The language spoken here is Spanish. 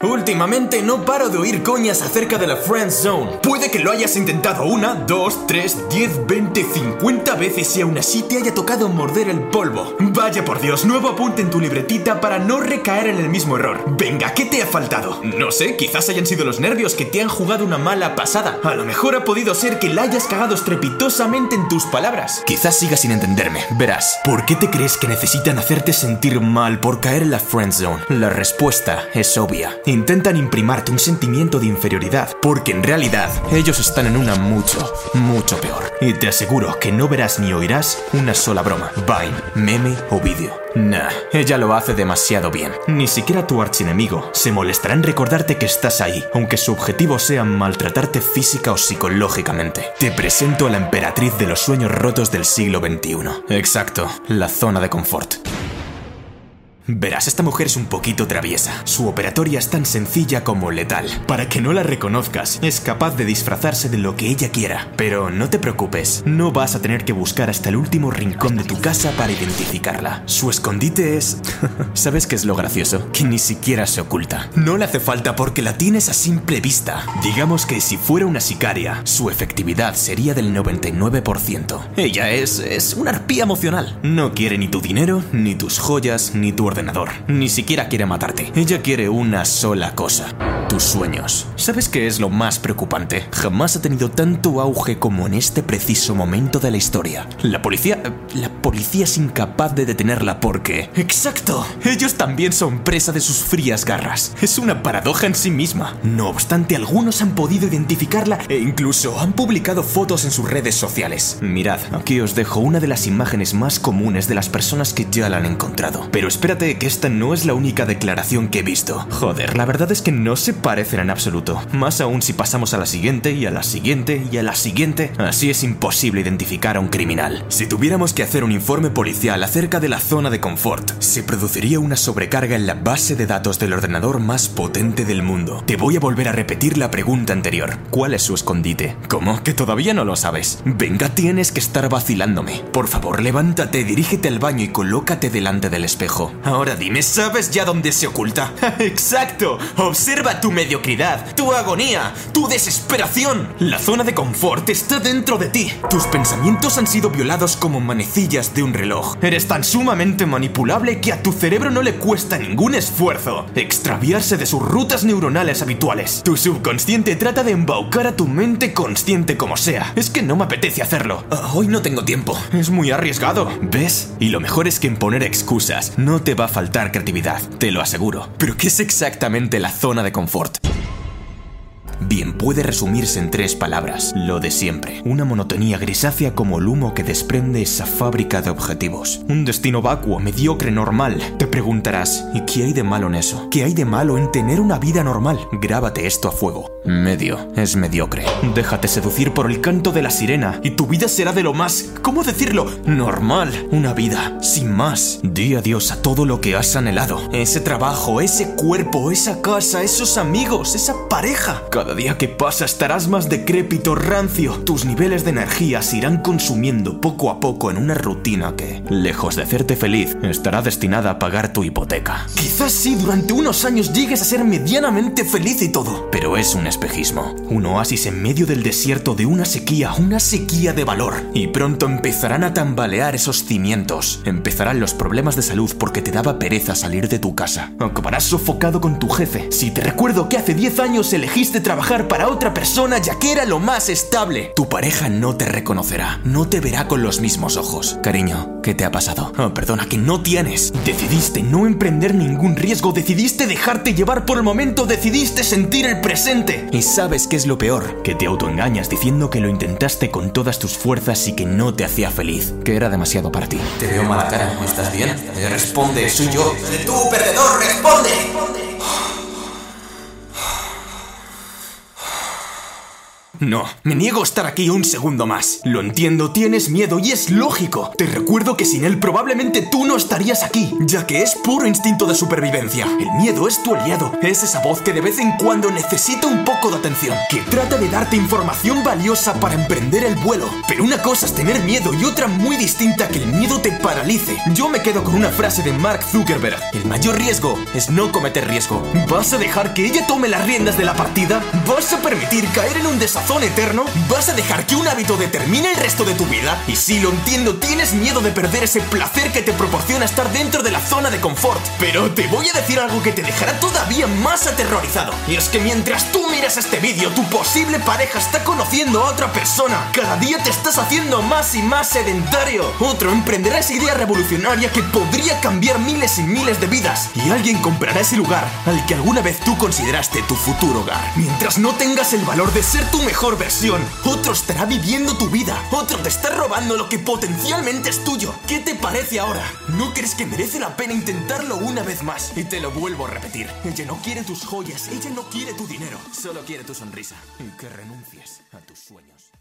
Últimamente no paro de oír coñas acerca de la Friend Zone. Puede que lo hayas intentado una, dos, tres, diez, veinte, cincuenta veces y aún así te haya tocado morder el polvo. Vaya por Dios, nuevo apunte en tu libretita para no recaer en el mismo error. Venga, ¿qué te ha faltado? No sé, quizás hayan sido los nervios que te han jugado una mala pasada. A lo mejor ha podido ser que la hayas cagado estrepitosamente en tus palabras. Quizás sigas sin entenderme. Verás, ¿por qué te crees que necesitan hacerte sentir mal por caer en la Friend Zone? La respuesta es obvia intentan imprimarte un sentimiento de inferioridad, porque en realidad ellos están en una mucho, mucho peor. Y te aseguro que no verás ni oirás una sola broma, vine, meme o vídeo. Nah, ella lo hace demasiado bien. Ni siquiera tu archienemigo se molestará en recordarte que estás ahí, aunque su objetivo sea maltratarte física o psicológicamente. Te presento a la emperatriz de los sueños rotos del siglo XXI. Exacto, la zona de confort. Verás, esta mujer es un poquito traviesa. Su operatoria es tan sencilla como letal. Para que no la reconozcas, es capaz de disfrazarse de lo que ella quiera. Pero no te preocupes, no vas a tener que buscar hasta el último rincón de tu casa para identificarla. Su escondite es... ¿Sabes qué es lo gracioso? Que ni siquiera se oculta. No le hace falta porque la tienes a simple vista. Digamos que si fuera una sicaria, su efectividad sería del 99%. Ella es... es una arpía emocional. No quiere ni tu dinero, ni tus joyas, ni tu ordenador. Ni siquiera quiere matarte. Ella quiere una sola cosa. Tus sueños. ¿Sabes qué es lo más preocupante? Jamás ha tenido tanto auge como en este preciso momento de la historia. La policía... La policía es incapaz de detenerla porque... ¡Exacto! Ellos también son presa de sus frías garras. Es una paradoja en sí misma. No obstante, algunos han podido identificarla e incluso han publicado fotos en sus redes sociales. Mirad, aquí os dejo una de las imágenes más comunes de las personas que ya la han encontrado. Pero espérate que esta no es la única declaración que he visto. Joder, la verdad es que no se parecen en absoluto. Más aún si pasamos a la siguiente y a la siguiente y a la siguiente. Así es imposible identificar a un criminal. Si tuviéramos que hacer un informe policial acerca de la zona de confort, se produciría una sobrecarga en la base de datos del ordenador más potente del mundo. Te voy a volver a repetir la pregunta anterior. ¿Cuál es su escondite? ¿Cómo? ¿Que todavía no lo sabes? Venga, tienes que estar vacilándome. Por favor, levántate, dirígete al baño y colócate delante del espejo. Ahora dime, ¿sabes ya dónde se oculta? ¡Exacto! Observa tu mediocridad, tu agonía, tu desesperación. La zona de confort está dentro de ti. Tus pensamientos han sido violados como manecillas de un reloj. Eres tan sumamente manipulable que a tu cerebro no le cuesta ningún esfuerzo extraviarse de sus rutas neuronales habituales. Tu subconsciente trata de embaucar a tu mente consciente como sea. Es que no me apetece hacerlo. Ah, hoy no tengo tiempo. Es muy arriesgado. ¿Ves? Y lo mejor es que en poner excusas no te va a faltar creatividad, te lo aseguro. Pero ¿qué es exactamente la zona de confort? Bien, puede resumirse en tres palabras, lo de siempre. Una monotonía grisácea como el humo que desprende esa fábrica de objetivos. Un destino vacuo, mediocre, normal. Te preguntarás, ¿y qué hay de malo en eso? ¿Qué hay de malo en tener una vida normal? Grábate esto a fuego. Medio, es mediocre. Déjate seducir por el canto de la sirena y tu vida será de lo más, ¿cómo decirlo? Normal. Una vida, sin más. Di adiós a todo lo que has anhelado. Ese trabajo, ese cuerpo, esa casa, esos amigos, esa pareja. Cada día que pasa estarás más decrépito, rancio. Tus niveles de energía se irán consumiendo poco a poco en una rutina que, lejos de hacerte feliz, estará destinada a pagar tu hipoteca. Quizás sí, durante unos años llegues a ser medianamente feliz y todo, pero es un espejismo. Un oasis en medio del desierto de una sequía, una sequía de valor. Y pronto empezarán a tambalear esos cimientos. Empezarán los problemas de salud porque te daba pereza salir de tu casa. Acabarás sofocado con tu jefe. Si te recuerdo que hace 10 años elegiste trabajar para otra persona ya que era lo más estable. Tu pareja no te reconocerá, no te verá con los mismos ojos. Cariño, ¿qué te ha pasado? Oh, perdona, que no tienes. Decidiste no emprender ningún riesgo, decidiste dejarte llevar por el momento, decidiste sentir el presente. Y sabes qué es lo peor, que te autoengañas diciendo que lo intentaste con todas tus fuerzas y que no te hacía feliz, que era demasiado para ti. Te veo mala cara, ¿estás bien? Eh, responde, soy yo. ¡Tú, perdedor, responde! No, me niego a estar aquí un segundo más. Lo entiendo, tienes miedo y es lógico. Te recuerdo que sin él probablemente tú no estarías aquí, ya que es puro instinto de supervivencia. El miedo es tu aliado, es esa voz que de vez en cuando necesita un poco de atención, que trata de darte información valiosa para emprender el vuelo. Pero una cosa es tener miedo y otra muy distinta que el miedo te paralice. Yo me quedo con una frase de Mark Zuckerberg. El mayor riesgo es no cometer riesgo. ¿Vas a dejar que ella tome las riendas de la partida? ¿Vas a permitir caer en un desazón eterno? ¿Vas a dejar que un hábito determine el resto de tu vida? Y si lo entiendo, tienes miedo de perder ese placer que te proporciona estar dentro de la zona de confort. Pero te voy a decir algo que te dejará todavía más aterrorizado. Y es que mientras tú miras este vídeo, tu posible pareja está conociendo a otra persona. Cada día te estás haciendo más y más sedentario. Otro emprenderá esa idea revolucionaria que podría cambiar miles y miles de vidas. Y alguien comprará ese lugar al que alguna vez tú consideraste tu futuro hogar. Mientras no tengas el valor de ser tu mejor versión, otro estará viviendo tu vida. Otro te está robando lo que potencialmente es tuyo. ¿Qué te parece ahora? ¿No crees que merece la pena intentarlo una vez más? Y te lo vuelvo a repetir. Ella no quiere tus joyas, ella no quiere tu dinero. Solo quiere tu sonrisa. Y que renuncies a tus sueños.